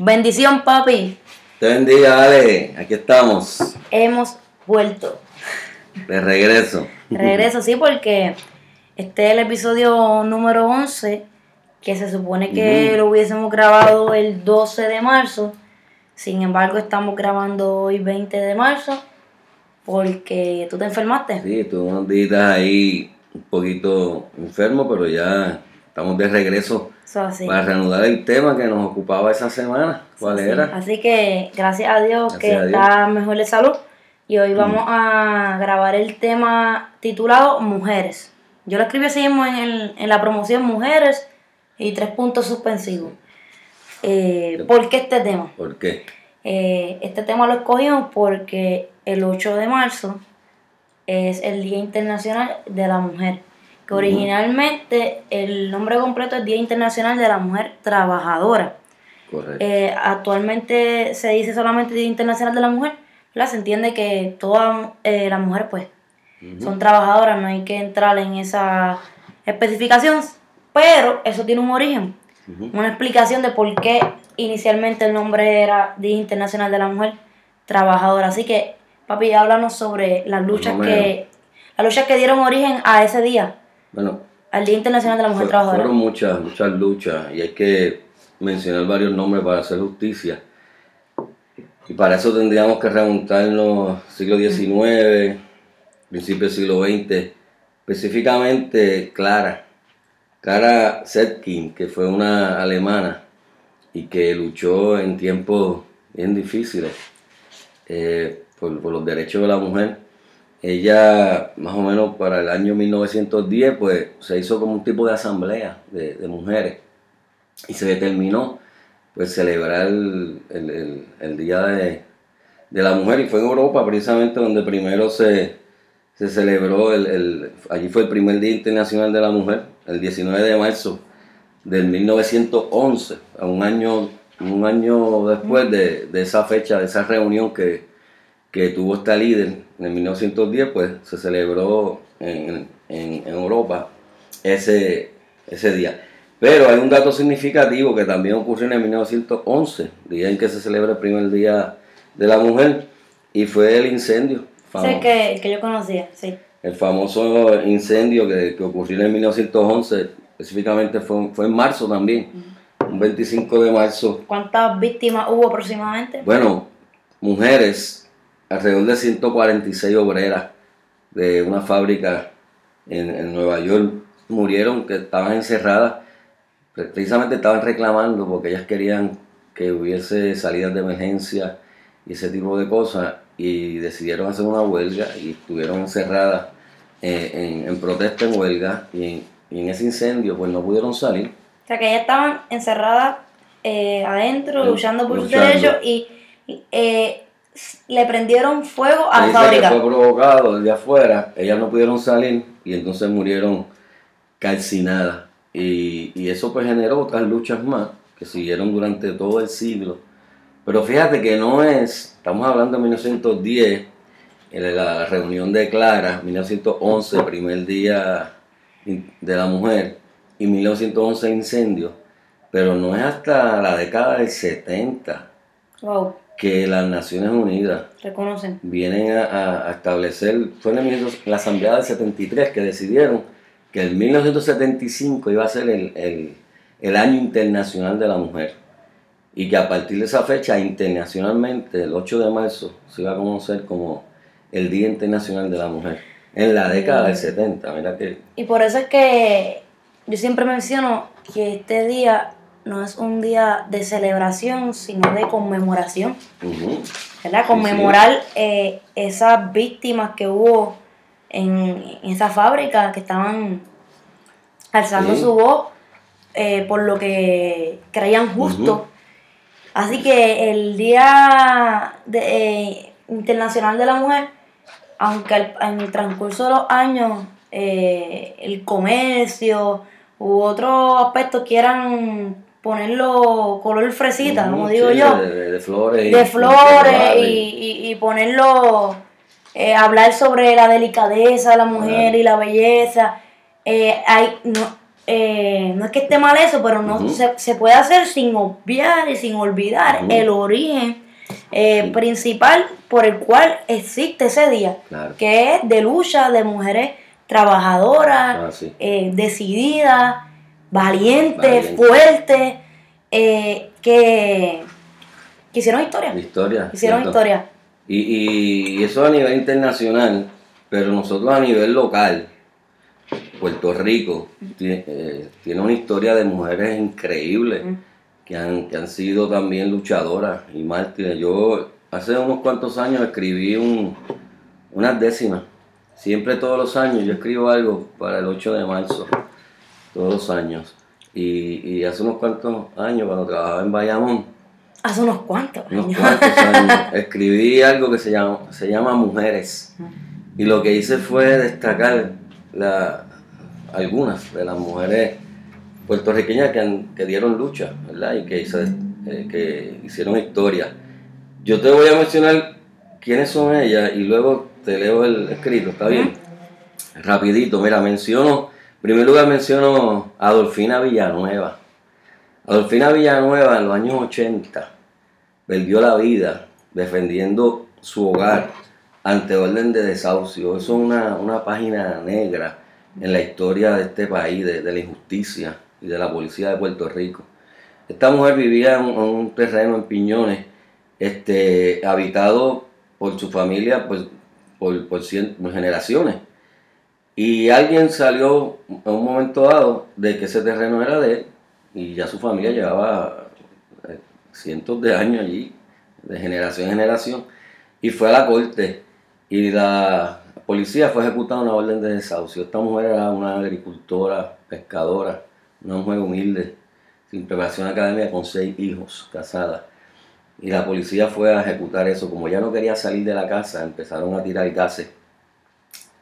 Bendición, papi. Te bendiga, Ale. Aquí estamos. Hemos vuelto. De regreso. Regreso, sí, porque este es el episodio número 11, que se supone que lo hubiésemos grabado el 12 de marzo. Sin embargo, estamos grabando hoy 20 de marzo, porque tú te enfermaste. Sí, tuve unos días ahí un poquito enfermo, pero ya estamos de regreso para reanudar el tema que nos ocupaba esa semana. ¿Cuál Sí, era? Así que gracias a Dios Gracias que a Dios. está mejor de salud. Y hoy vamos a grabar el tema titulado Mujeres. Yo lo escribí así mismo en, el- en la promoción Mujeres y tres puntos suspensivos. Eh, ¿Por qué este tema? ¿Por qué? Eh, este tema lo escogimos porque el 8 de marzo es el Día Internacional de la Mujer. Que originalmente el nombre completo es Día Internacional de la Mujer Trabajadora. Correcto. Eh, actualmente se dice solamente Día Internacional de la Mujer, ¿verdad? Se entiende que todas eh, las mujeres pues son trabajadoras, no hay que entrar en esa especificación, pero eso tiene un origen, una explicación de por qué inicialmente el nombre era Día Internacional de la Mujer Trabajadora. Así que, papi, háblanos sobre las luchas que las luchas que dieron origen a ese día, Bueno, al Día Internacional de la Mujer Fue- Trabajadora. Fueron muchas, muchas luchas y hay que mencionar varios nombres para hacer justicia. Y para eso tendríamos que remontarnos siglo XIX, principio del siglo XX, específicamente Clara, Clara Zetkin, que fue una alemana y que luchó en tiempos bien difíciles eh, por, por los derechos de la mujer. Ella, más o menos para el año 1910, pues se hizo como un tipo de asamblea de, mujeres y se determinó pues celebrar el, el- el- Día de, de la Mujer y fue en Europa precisamente donde primero se, se celebró, el, allí fue el primer Día Internacional de la Mujer, el 19 de marzo del 1911, a un año, un año después de, de esa fecha, de esa reunión que, que tuvo esta líder en el 1910, pues se celebró en, en- en Europa ese, ese día. Pero hay un dato significativo que también ocurrió en el 1911, día en que se celebra el primer Día de la Mujer, y fue el incendio. Es el que, que yo conocía, sí. El famoso incendio que, que ocurrió en el 1911, específicamente fue, fue en marzo también, un 25 de marzo. ¿Cuántas víctimas hubo aproximadamente? Bueno, mujeres, alrededor de 146 obreras de una fábrica en, en Nueva York murieron, que estaban encerradas, pre- precisamente estaban reclamando porque ellas querían que hubiese salidas de emergencia y ese tipo de cosas y decidieron hacer una huelga y estuvieron encerradas eh, en, en protesta en huelga y en, y en ese incendio pues no pudieron salir. O sea, que ellas estaban encerradas eh, adentro, luchando por sus derechos y eh, le prendieron fuego a la dice que fábrica. fue provocado desde afuera, ellas no pudieron salir y entonces murieron calcinadas. Y, y eso pues generó otras luchas más que siguieron durante todo el siglo. Pero fíjate que no es, estamos hablando de 1910, en la reunión de Clara, 1911, primer día de la mujer, y 1911 el incendio, pero no es hasta la década del 70 Wow, que las Naciones Unidas reconocen. vienen a, a- a establecer, fue en la Asamblea del 73 que decidieron que el 1975 iba a ser el, el- el año internacional de la mujer y que a partir de esa fecha internacionalmente, el 8 de marzo, se iba a conocer como el Día Internacional de la Mujer en la década del 70, mira que Y por eso es que yo siempre menciono que este día no es un día de celebración, sino de conmemoración. ¿verdad? Sí, Conmemorar eh, esas víctimas que hubo en, en esa fábrica que estaban alzando su voz eh, por lo que creían justo. Así que el Día de- eh, Internacional de la Mujer, aunque en el transcurso de los años el comercio u otros aspectos quieran ponerlo color fresita, como digo sí, yo, de, flores, y- de flores y, y- y ponerlo, eh, hablar sobre la delicadeza de la mujer y la belleza. Eh, hay, no, eh, no es que esté mal eso, pero no se, se, puede hacer sin obviar y sin olvidar el origen eh, principal por el cual existe ese día, que es de lucha de mujeres trabajadoras, ah, eh, decididas, valientes, fuertes, que, que, hicieron historia. Historia. Hicieron historia. Y, y eso a nivel internacional, pero nosotros a nivel local, Puerto Rico eh, tiene, una historia de mujeres increíbles que, han, que han sido también luchadoras y mártires. Yo hace unos cuantos años escribí un, unas décimas. Siempre todos los años yo escribo algo para el 8 de marzo, todos los años. Y, hace unos cuantos años, cuando trabajaba en Bayamón, Hace unos cuantos años. Unos cuantos años. Escribí algo que se llama, se llama Mujeres. Y lo que hice fue destacar la, algunas de las mujeres puertorriqueñas que, que dieron lucha, ¿verdad? Y que, eh, que hicieron historia. Yo te voy a mencionar quiénes son ellas y luego te leo el escrito, ¿está bien? Rapidito, mira, menciono, primer lugar menciono a Adolfina Villanueva. Adolfina Villanueva en los años 80 perdió la vida defendiendo su hogar ante orden de desahucio. Eso es una, una página negra en la historia de este país, de, la injusticia y de la policía de Puerto Rico. Esta mujer vivía en, un terreno en Piñones, este, habitado por su familia pues, por, por, generaciones. Y alguien salió en un momento dado de que ese terreno era de él y ya su familia llevaba eh, cientos de años allí, de generación en generación, y fue a la corte y la policía fue ejecutada una orden de desahucio. Esta mujer era una agricultora, pescadora, una mujer humilde, sin preparación académica, con seis hijos, casada. Y la policía fue a ejecutar eso. Como ya no quería salir de la casa, empezaron a tirar gases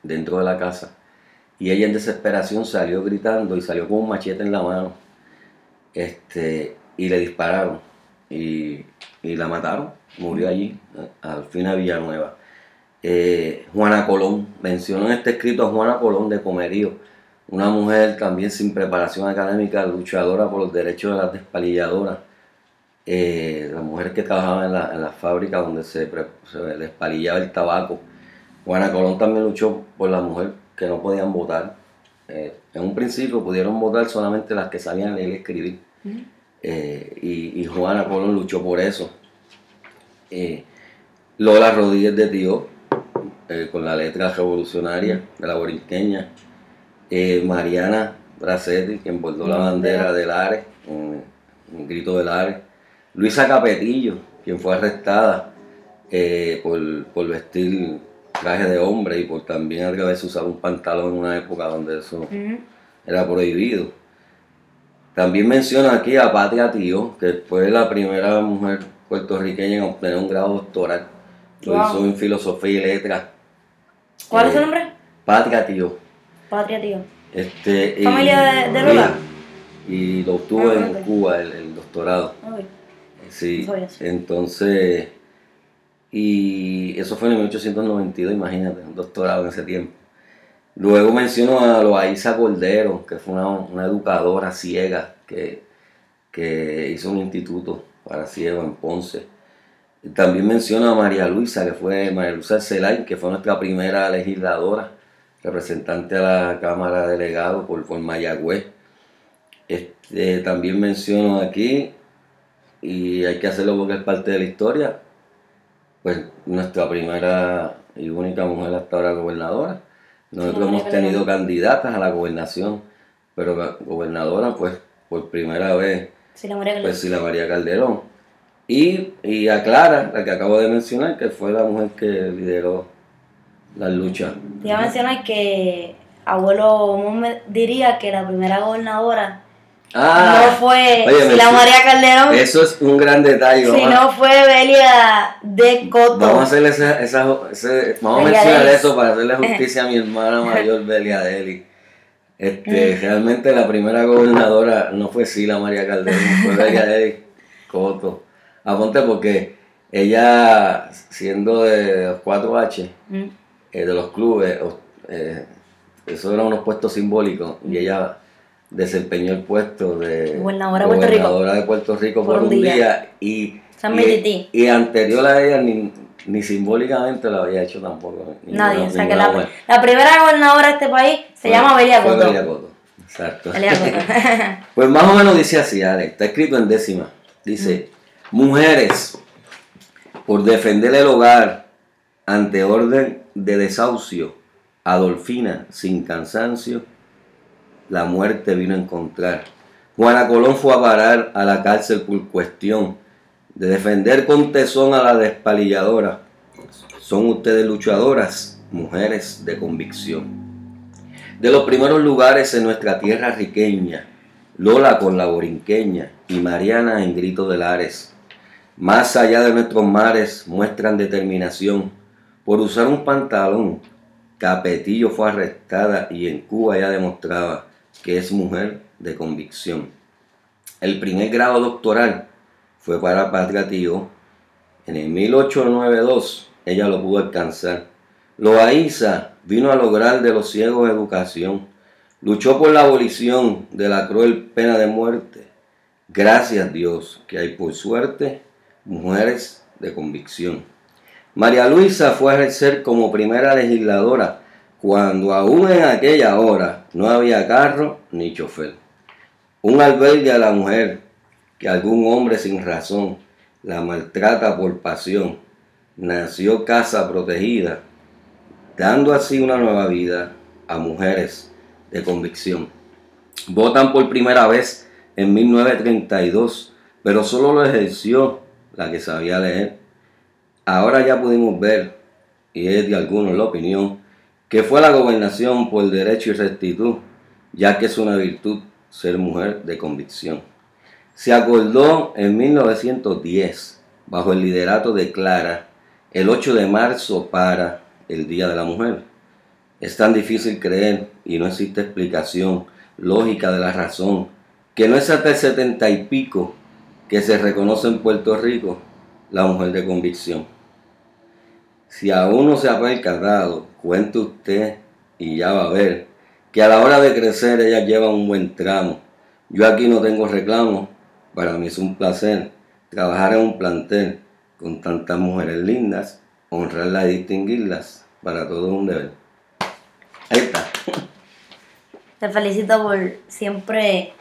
dentro de la casa. Y ella en desesperación salió gritando y salió con un machete en la mano. Este, y le dispararon. Y, y la mataron. Murió allí, al fin a Villanueva. Eh, Juana Colón, mencionó en este escrito a Juana Colón de Comerío, una mujer también sin preparación académica, luchadora por los derechos de las despalilladoras, eh, la mujer que trabajaba en la, en la fábrica donde se, despalillaba el tabaco. Juana Colón también luchó por las mujeres que no podían votar. Eh, en un principio pudieron votar solamente las que sabían leer y escribir. y, Juana Colón luchó por eso. Lola Rodríguez de eh, con la letra revolucionaria de la borinqueña. Eh, Mariana Bracetti, quien bordó la bandera del ARE, un, grito del ARE. Luisa Capetillo, quien fue arrestada eh, por, vestir traje de hombre y por también alguna vez usar un pantalón en una época donde eso era prohibido. También menciona aquí a Patria Tío, que fue la primera mujer puertorriqueña en obtener un grado doctoral. Lo hizo en filosofía y letras ¿Cuál es su nombre? Patria Tío. Patria Tío. Este, ¿Familia de, de Lola? Y lo obtuvo ah, en Cuba, el, doctorado. Sí, entonces, y eso fue en 1892, imagínate, un doctorado en ese tiempo. Luego menciono a Loaiza Cordero, que fue una, educadora ciega que, que hizo un instituto para ciegos en Ponce. También menciono a María Luisa, que fue María Luisa Celay, que fue nuestra primera legisladora, representante a la Cámara de Delegados por, por Mayagüez. Este, también menciono aquí, y hay que hacerlo porque es parte de la historia, pues nuestra primera y única mujer hasta ahora gobernadora. Nosotros hemos tenido candidatas a la gobernación, pero gobernadora, pues por primera vez, pues sí, la María Calderón. Y, y aclara, la que acabo de mencionar, que fue la mujer que lideró la lucha. Te iba a mencionar que abuelo me diría que la primera gobernadora ah, no fue la María Calderón. Eso es un gran detalle. Si no fue Belia de Coto. Vamos a hacerle esa, esa vamos a mencionar eso para hacerle justicia a mi hermana mayor Belia Deli. Este, mm. realmente la primera gobernadora no fue Sila María Calderón, fue Belia Deli Coto. Aponte porque ella, siendo de los 4H, mm. eh, de los clubes, eh, eso eran unos puestos simbólicos y ella desempeñó el puesto de gobernadora de Puerto Rico, gobernadora de Puerto Rico por, un día, y, y, y, anterior a ella ni, ni simbólicamente lo había hecho tampoco. Nadie, o sea que la, la, primera gobernadora de este país se llama Belia Coto. Belia Coto, exacto. pues más o menos dice así, Alex, está escrito en décima. Dice, mujeres, por defender el hogar ante orden de desahucio, Adolfina, sin cansancio, la muerte vino a encontrar. Juana Colón fue a parar a la cárcel por cuestión de defender con tesón a la despalilladora. Son ustedes luchadoras, mujeres de convicción. De los primeros lugares en nuestra tierra riqueña, Lola con la borinqueña y Mariana en Grito de Lares. Más allá de nuestros mares muestran determinación por usar un pantalón. Capetillo fue arrestada y en Cuba ya demostraba que es mujer de convicción. El primer grado doctoral fue para Patria Tío. En el 1892 ella lo pudo alcanzar. Loaiza vino a lograr de los ciegos educación. Luchó por la abolición de la cruel pena de muerte. Gracias Dios que hay por suerte mujeres de convicción. María Luisa fue a ejercer como primera legisladora cuando aún en aquella hora no había carro ni chofer. Un albergue a la mujer que algún hombre sin razón la maltrata por pasión. Nació casa protegida, dando así una nueva vida a mujeres de convicción. Votan por primera vez en 1932, pero solo lo ejerció la que sabía leer. Ahora ya pudimos ver, y es de algunos la opinión, que fue la gobernación por derecho y rectitud, ya que es una virtud ser mujer de convicción. Se acordó en 1910, bajo el liderato de Clara, el 8 de marzo para el Día de la Mujer. Es tan difícil creer y no existe explicación lógica de la razón, que no es hasta el setenta y pico que se reconoce en Puerto Rico la mujer de convicción. Si aún no se ha percatado, cuente usted y ya va a ver que a la hora de crecer ella lleva un buen tramo. Yo aquí no tengo reclamo, para mí es un placer trabajar en un plantel con tantas mujeres lindas, honrarlas y distinguirlas, para todo un deber. Ahí está. Te felicito por siempre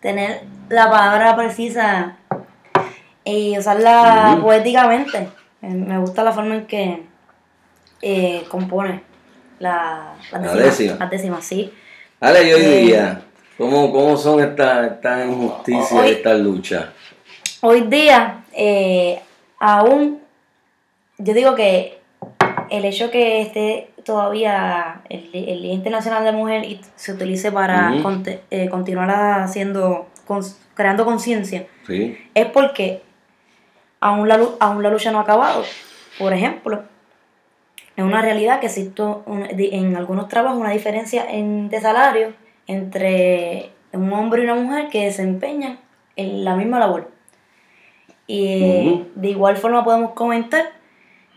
tener la palabra precisa y usarla poéticamente. Eh, me gusta la forma en que eh, compone la, la, décima, sí. Ale, hoy eh, día, ¿cómo, ¿cómo, son estas esta injusticias, estas luchas? Hoy día, aún, yo digo que el hecho que esté todavía el, Día Internacional de Mujer y se utilice para continuar haciendo, creando conciencia, es porque aún la, aún la lucha no ha acabado. Por ejemplo, es una realidad que existe en algunos trabajos una diferencia en, de salario entre un hombre y una mujer que desempeñan en la misma labor. Y de igual forma podemos comentar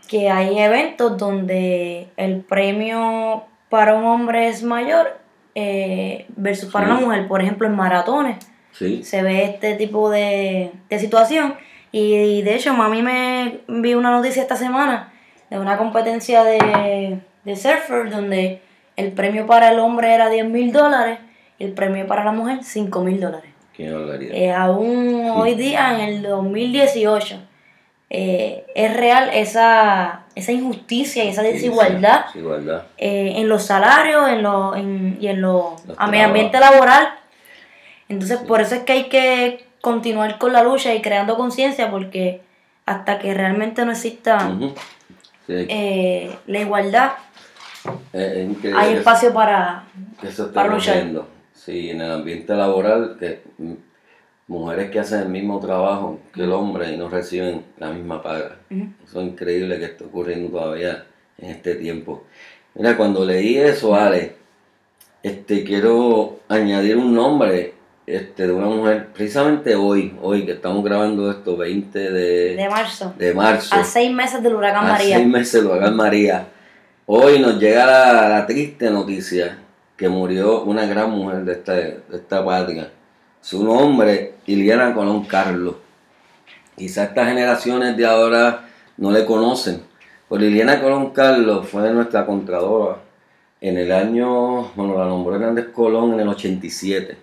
que hay eventos donde el premio para un hombre es mayor eh, versus para una mujer. Por ejemplo, en maratones se ve este tipo de, de situación y de hecho, mami me vi una noticia esta semana de una competencia de, de surfer donde el premio para el hombre era 10 mil dólares y el premio para la mujer 5 mil dólares. Qué eh, aún hoy día, en el 2018, eh, es real esa, esa injusticia y esa desigualdad eh, en los salarios en lo, en, y en lo, ambiente laboral. Entonces, por eso es que hay que continuar con la lucha y creando conciencia porque hasta que realmente no exista eh, la igualdad, hay espacio para, para luchar. Sí, en el ambiente laboral, que mujeres que hacen el mismo trabajo que el hombre y no reciben la misma paga. Eso es increíble que esté ocurriendo todavía en este tiempo. Mira, cuando leí eso, Ale, este, quiero añadir un nombre este, de una mujer, precisamente hoy, hoy que estamos grabando esto, 20 de, de marzo. De marzo. A seis meses del huracán María. A seis meses del huracán María. Hoy nos llega la, triste noticia que murió una gran mujer de esta, de esta patria. Su nombre, Iliana Colón Carlos. Quizás estas generaciones de ahora no le conocen. Pero Liliana Colón Carlos fue nuestra contradora en el año, bueno, la nombró Hernández Colón en el 87.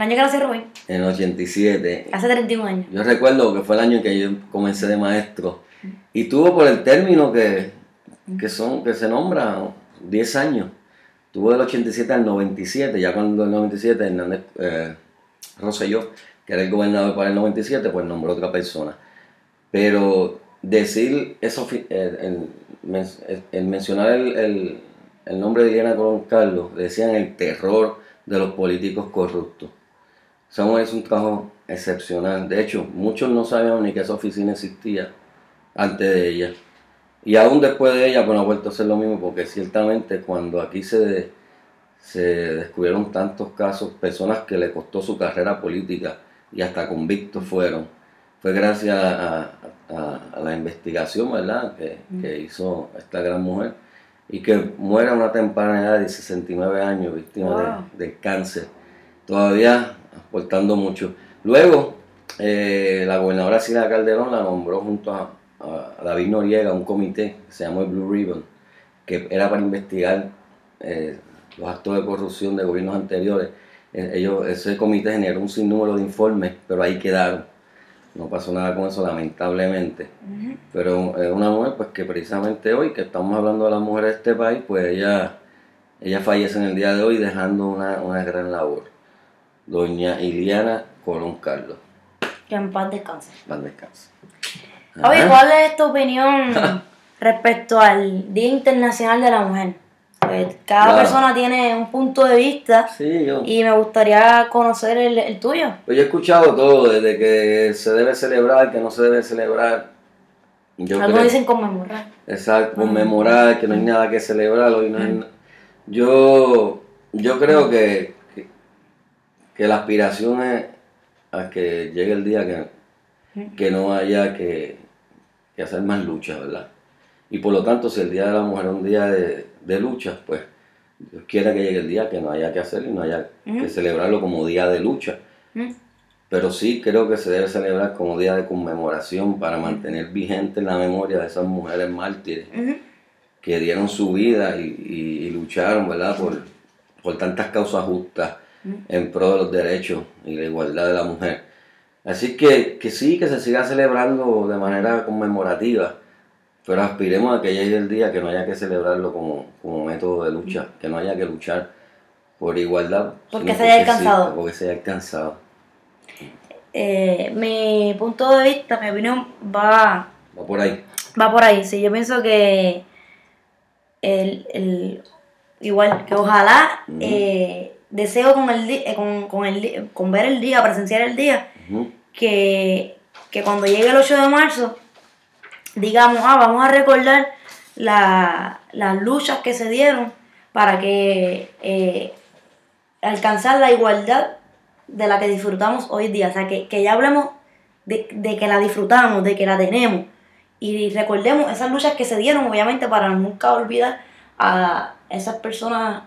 El año que nació Rubén, En el 87. hace 31 años. Yo recuerdo que fue el año en que yo comencé de maestro. Y tuvo por el término que, que, son, que se nombra 10 años. Tuvo del 87 al 97, ya cuando el 97 Hernández eh, Rosselló, que era el gobernador para el 97, pues nombró otra persona. Pero decir eso, fi- el, el men- el- el mencionar el, el- nombre de Liliana Colón Carlos, decían el terror de los políticos corruptos. Mujer hizo un trabajo excepcional. De hecho, muchos no sabían ni que esa oficina existía antes de ella. Y aún después de ella, pues no ha vuelto a ser lo mismo, porque ciertamente cuando aquí se, se descubrieron tantos casos, personas que le costó su carrera política y hasta convictos fueron, fue gracias a, a- a la investigación, ¿verdad?, que, que hizo esta gran mujer y que muere a una temprana edad de 69 años, víctima Wow. de cáncer todavía aportando mucho. Luego, eh, la gobernadora Sila Calderón la nombró junto a, a David Noriega un comité que se llamó el Blue Ribbon, que era para investigar eh, los actos de corrupción de gobiernos anteriores. Eh, ellos, ese comité generó un sinnúmero de informes, pero ahí quedaron. No pasó nada con eso, lamentablemente. Pero es una mujer pues que precisamente hoy que estamos hablando de las mujeres de este país, pues ella, ella fallece en el día de hoy dejando una, una gran labor. Doña Iliana Colón Carlos. Que en paz descanse. Van descanso. Oye, Ajá. ¿cuál es tu opinión respecto al Día Internacional de la Mujer? Pues cada Claro. persona tiene un punto de vista Sí, yo. y me gustaría conocer el, el tuyo. Pues yo he escuchado todo, desde que se debe celebrar, que no se debe celebrar. Yo Algunos creo- dicen conmemorar. Exacto, conmemorar, que no hay nada que celebrar, hoy no hay Yo, yo creo que, que, la aspiración es a que llegue el día que, que no haya que, que hacer más lucha, ¿verdad? Y por lo tanto, si el Día de la Mujer es un día de, de lucha, pues Dios quiera que llegue el día que no haya que hacer y no haya que celebrarlo como día de lucha. Pero sí creo que se debe celebrar como día de conmemoración para mantener vigente la memoria de esas mujeres mártires que dieron su vida y, y- y lucharon, ¿verdad? Por, por tantas causas justas en pro de los derechos y la igualdad de la mujer. Así que, que sí, que se siga celebrando de manera conmemorativa, pero aspiremos a que llegue el día que no haya que celebrarlo como, como método de lucha, que no haya que luchar por igualdad. Porque se haya alcanzado. Porque se haya alcanzado. Eh, mi punto de vista, mi opinión va, Va por ahí. va por ahí. Sí, yo pienso que el, el- igual que ojalá eh, deseo con el eh, con, con el con ver el día, presenciar el día, que, que cuando llegue el 8 de marzo digamos, ah, vamos a recordar la- las luchas que se dieron para que eh, alcanzar la igualdad de la que disfrutamos hoy día. O sea, que, que ya hablemos de, de que la disfrutamos, de que la tenemos. Y recordemos esas luchas que se dieron, obviamente, para nunca olvidar a esas personas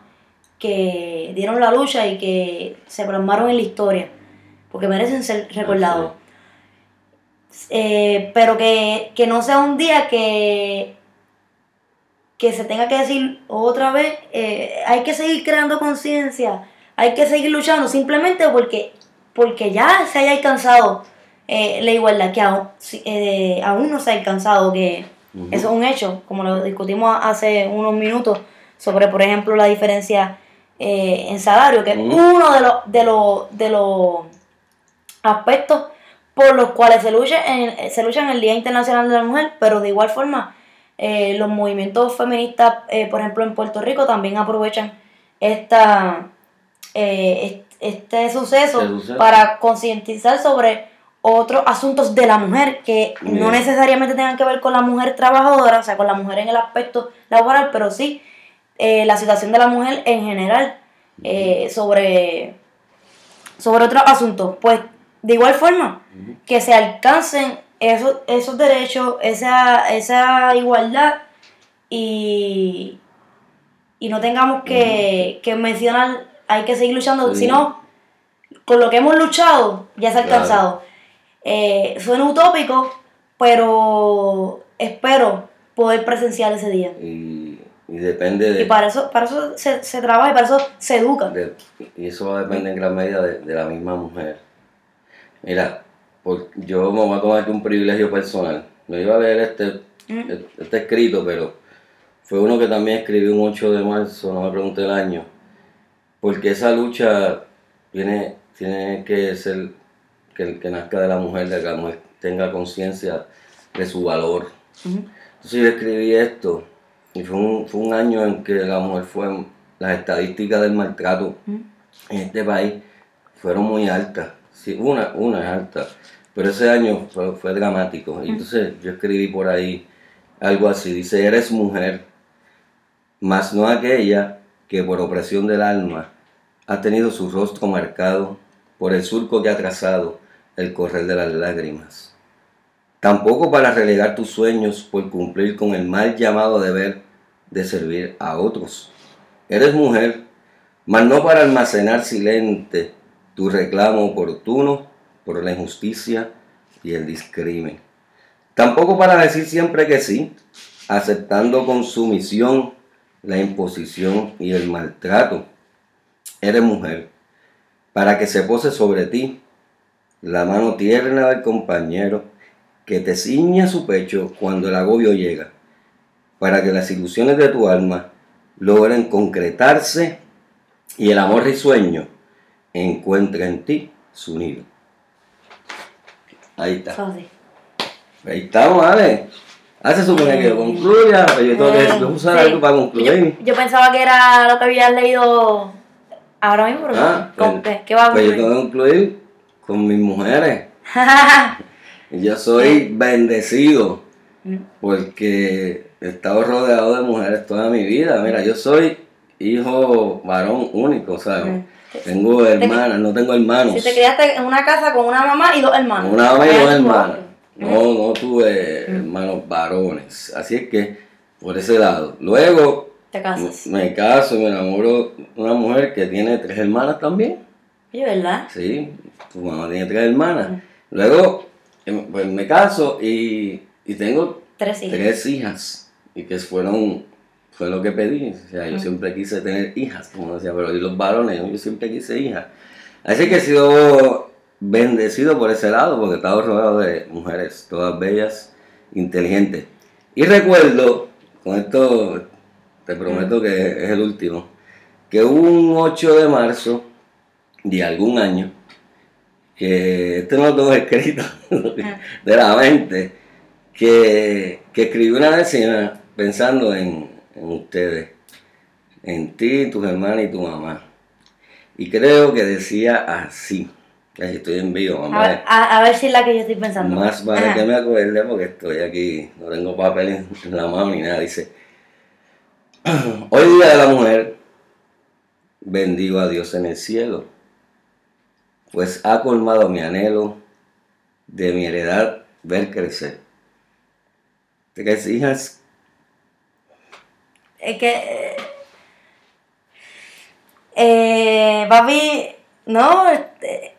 que dieron la lucha y que se plasmaron en la historia, porque merecen ser recordados. Eh, pero que, que no sea un día que, que se tenga que decir otra vez, eh, hay que seguir creando conciencia, hay que seguir luchando, simplemente porque, porque ya se haya alcanzado eh, la igualdad, que aún, aún no se ha alcanzado, que eso es un hecho, como lo discutimos hace unos minutos, sobre, por ejemplo, la diferencia eh, en salario, que es uno de los, de los, de los aspectos por los cuales se lucha en, se lucha en el Día Internacional de la Mujer, pero de igual forma eh, los movimientos feministas, eh, por ejemplo en Puerto Rico, también aprovechan esta, est- este suceso Este suceso. para concientizar sobre otros asuntos de la mujer que no necesariamente tengan que ver con la mujer trabajadora, o sea, con la mujer en el aspecto laboral, pero sí eh, la situación de la mujer en general eh, sobre, sobre otros asuntos. Pues de igual forma, que se alcancen esos, esos derechos, esa, esa igualdad y, y no tengamos que, que mencionar, hay que seguir luchando, sino con lo que hemos luchado ya se ha Claro. alcanzado. Eh, suena utópico, pero espero poder presenciar ese día. Y, y depende de, Y para eso, para eso se, se trabaja y para eso se educa. de- Y eso va a depender en gran medida de, de la misma mujer. Mira, por- yo me voy a tomar aquí un privilegio personal. No iba a leer este, Mm. este escrito, pero fue uno que también escribí un 8 de marzo, no me pregunté el año. Porque esa lucha tiene, tiene que ser que, que nazca de la mujer, de que la mujer tenga conciencia de su valor. Ujú. Entonces yo escribí esto y fue un, fue un año en que la mujer fue, las estadísticas del maltrato en este país fueron muy altas. Sí, una, una es alta, pero ese año fue, fue dramático. Y entonces yo escribí por ahí algo así, dice, eres mujer, mas no aquella que por opresión del alma ha tenido su rostro marcado por el surco que ha trazado el correr de las lágrimas. Tampoco para relegar tus sueños por cumplir con el mal llamado deber de servir a otros. Eres mujer, mas no para almacenar silente tu reclamo oportuno por la injusticia y el discrimen. Tampoco para decir siempre que sí, aceptando con sumisión la imposición y el maltrato. Eres mujer, para que se pose sobre ti la mano tierna del compañero que te ciña su pecho cuando el agobio llega, para que las ilusiones de tu alma logren concretarse y el amor risueño encuentre en ti su nido. Ahí está. Ahí estamos, Ale. Ah, se supone que concluya, pero yo tengo que usar algo para concluir. Yo, yo pensaba que era lo que habías leído ahora mismo, pero Ah, ¿con pues- qué? ¿Qué va a Pues yo tengo que concluir con mis mujeres. Yo soy bendecido Mm. porque he estado rodeado de mujeres toda mi vida. Mira, yo soy hijo varón único, ¿sabes? Mm. Tengo hermanas, no tengo hermanos. Si te criaste en una casa con una mamá y dos hermanos. Una mamá y dos hermanas. No, no tuve hermanos varones. Así es que, por ese lado. Luego, Te casas. me caso y me enamoro de una mujer que tiene tres hermanas también. Oye, ¿verdad? Sí, tu mamá tiene tres hermanas. Luego, pues me caso y, y tengo Tres hijas. Y que fueron, fue lo que pedí. O sea, yo siempre quise tener hijas, como decía, pero y los varones, yo siempre quise hijas. Así que he sido bendecido por ese lado, porque he estado rodeado de mujeres, todas bellas, inteligentes. Y recuerdo, con esto te prometo que es el último, que un 8 de marzo de algún año, que este no lo tengo escrito de la mente, que, que escribí una décima pensando en, en ustedes, en ti, tus hermanas y tu mamá. Y creo que decía así, que si estoy en vivo, A mamá. ver, a, a ver si es la que yo estoy pensando. Más vale Ajá. que me acuerde porque estoy aquí, no tengo papel en la mano ni nada. Dice, hoy día de la mujer, bendigo a Dios en el cielo, pues ha colmado mi anhelo de mi heredad ver crecer. Tres hijas, Es que. eh, Eh, papi, no, este,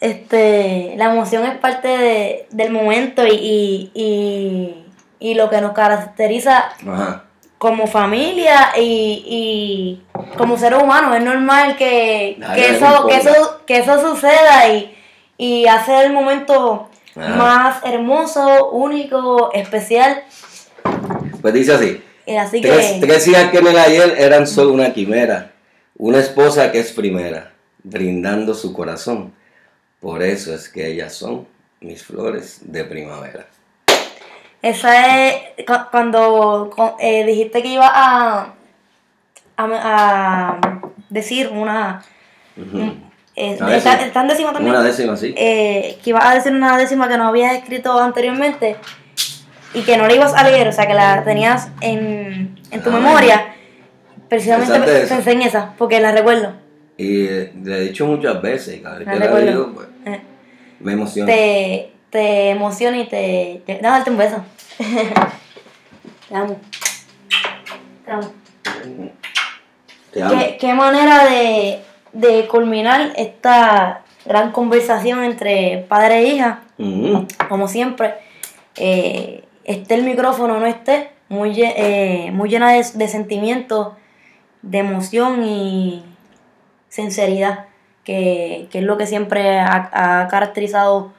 este, la emoción es parte de- del momento y, y, y, y lo que nos caracteriza ajá, como familia y, y como seres humanos. Es normal que, Nadie que, eso, que, eso, que eso suceda y, y hace el momento más hermoso, único, especial. pues dice así. Y así Tres, que... tres hijas que el ayer eran solo una quimera, una esposa que es primera, brindando su corazón. Por eso es que ellas son mis flores de primavera. Esa es cu- cuando cu- eh, dijiste que iba a, a, a decir una... eh, Una está, décima. está en décima también. Una décima, sí. eh, que ibas a decir una décima que no habías escrito anteriormente y que no la ibas a leer, o sea, que la tenías en, en tu Ah, memoria. Precisamente pensé en esa, porque la recuerdo. Y eh, le he dicho muchas veces, cada vez La que la recuerdo. digo, pues, Eh, me emociona. te, te emociona y te... te déjame darte un beso. te amo. Te amo. ¿Qué, qué, manera de, de, culminar esta gran conversación entre padre e hija. Como siempre, eh, esté el micrófono o no esté, muy, eh, muy llena de, de sentimientos, de emoción y sinceridad, que, que es lo que siempre ha, ha caracterizado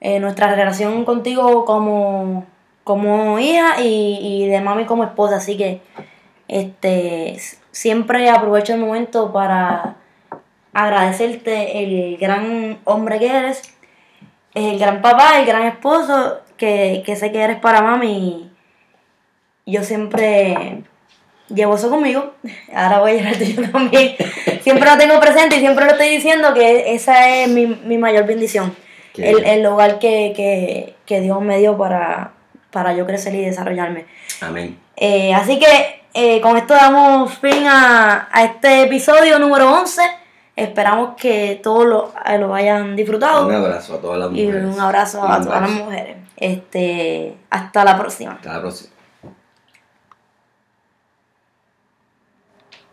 eh, nuestra relación contigo como, como hija y, y de mami como esposa. Así que este siempre aprovecho el momento para agradecerte el gran hombre que eres, el gran papá, el gran esposo que, que sé que eres para mami. Yo siempre llevo eso conmigo. Ahora voy a llevar yo también. Siempre lo tengo presente y siempre lo estoy diciendo que esa es mi, mi mayor bendición. El, el, lugar que, que, que, Dios me dio para, para yo crecer y desarrollarme. Amén. Eh, así que eh, con esto damos fin a, a, este episodio número 11. Esperamos que todos lo, eh, lo hayan disfrutado. Un abrazo a todas las mujeres. Y un abrazo a todas las mujeres. Este, hasta la próxima. Hasta la próxima.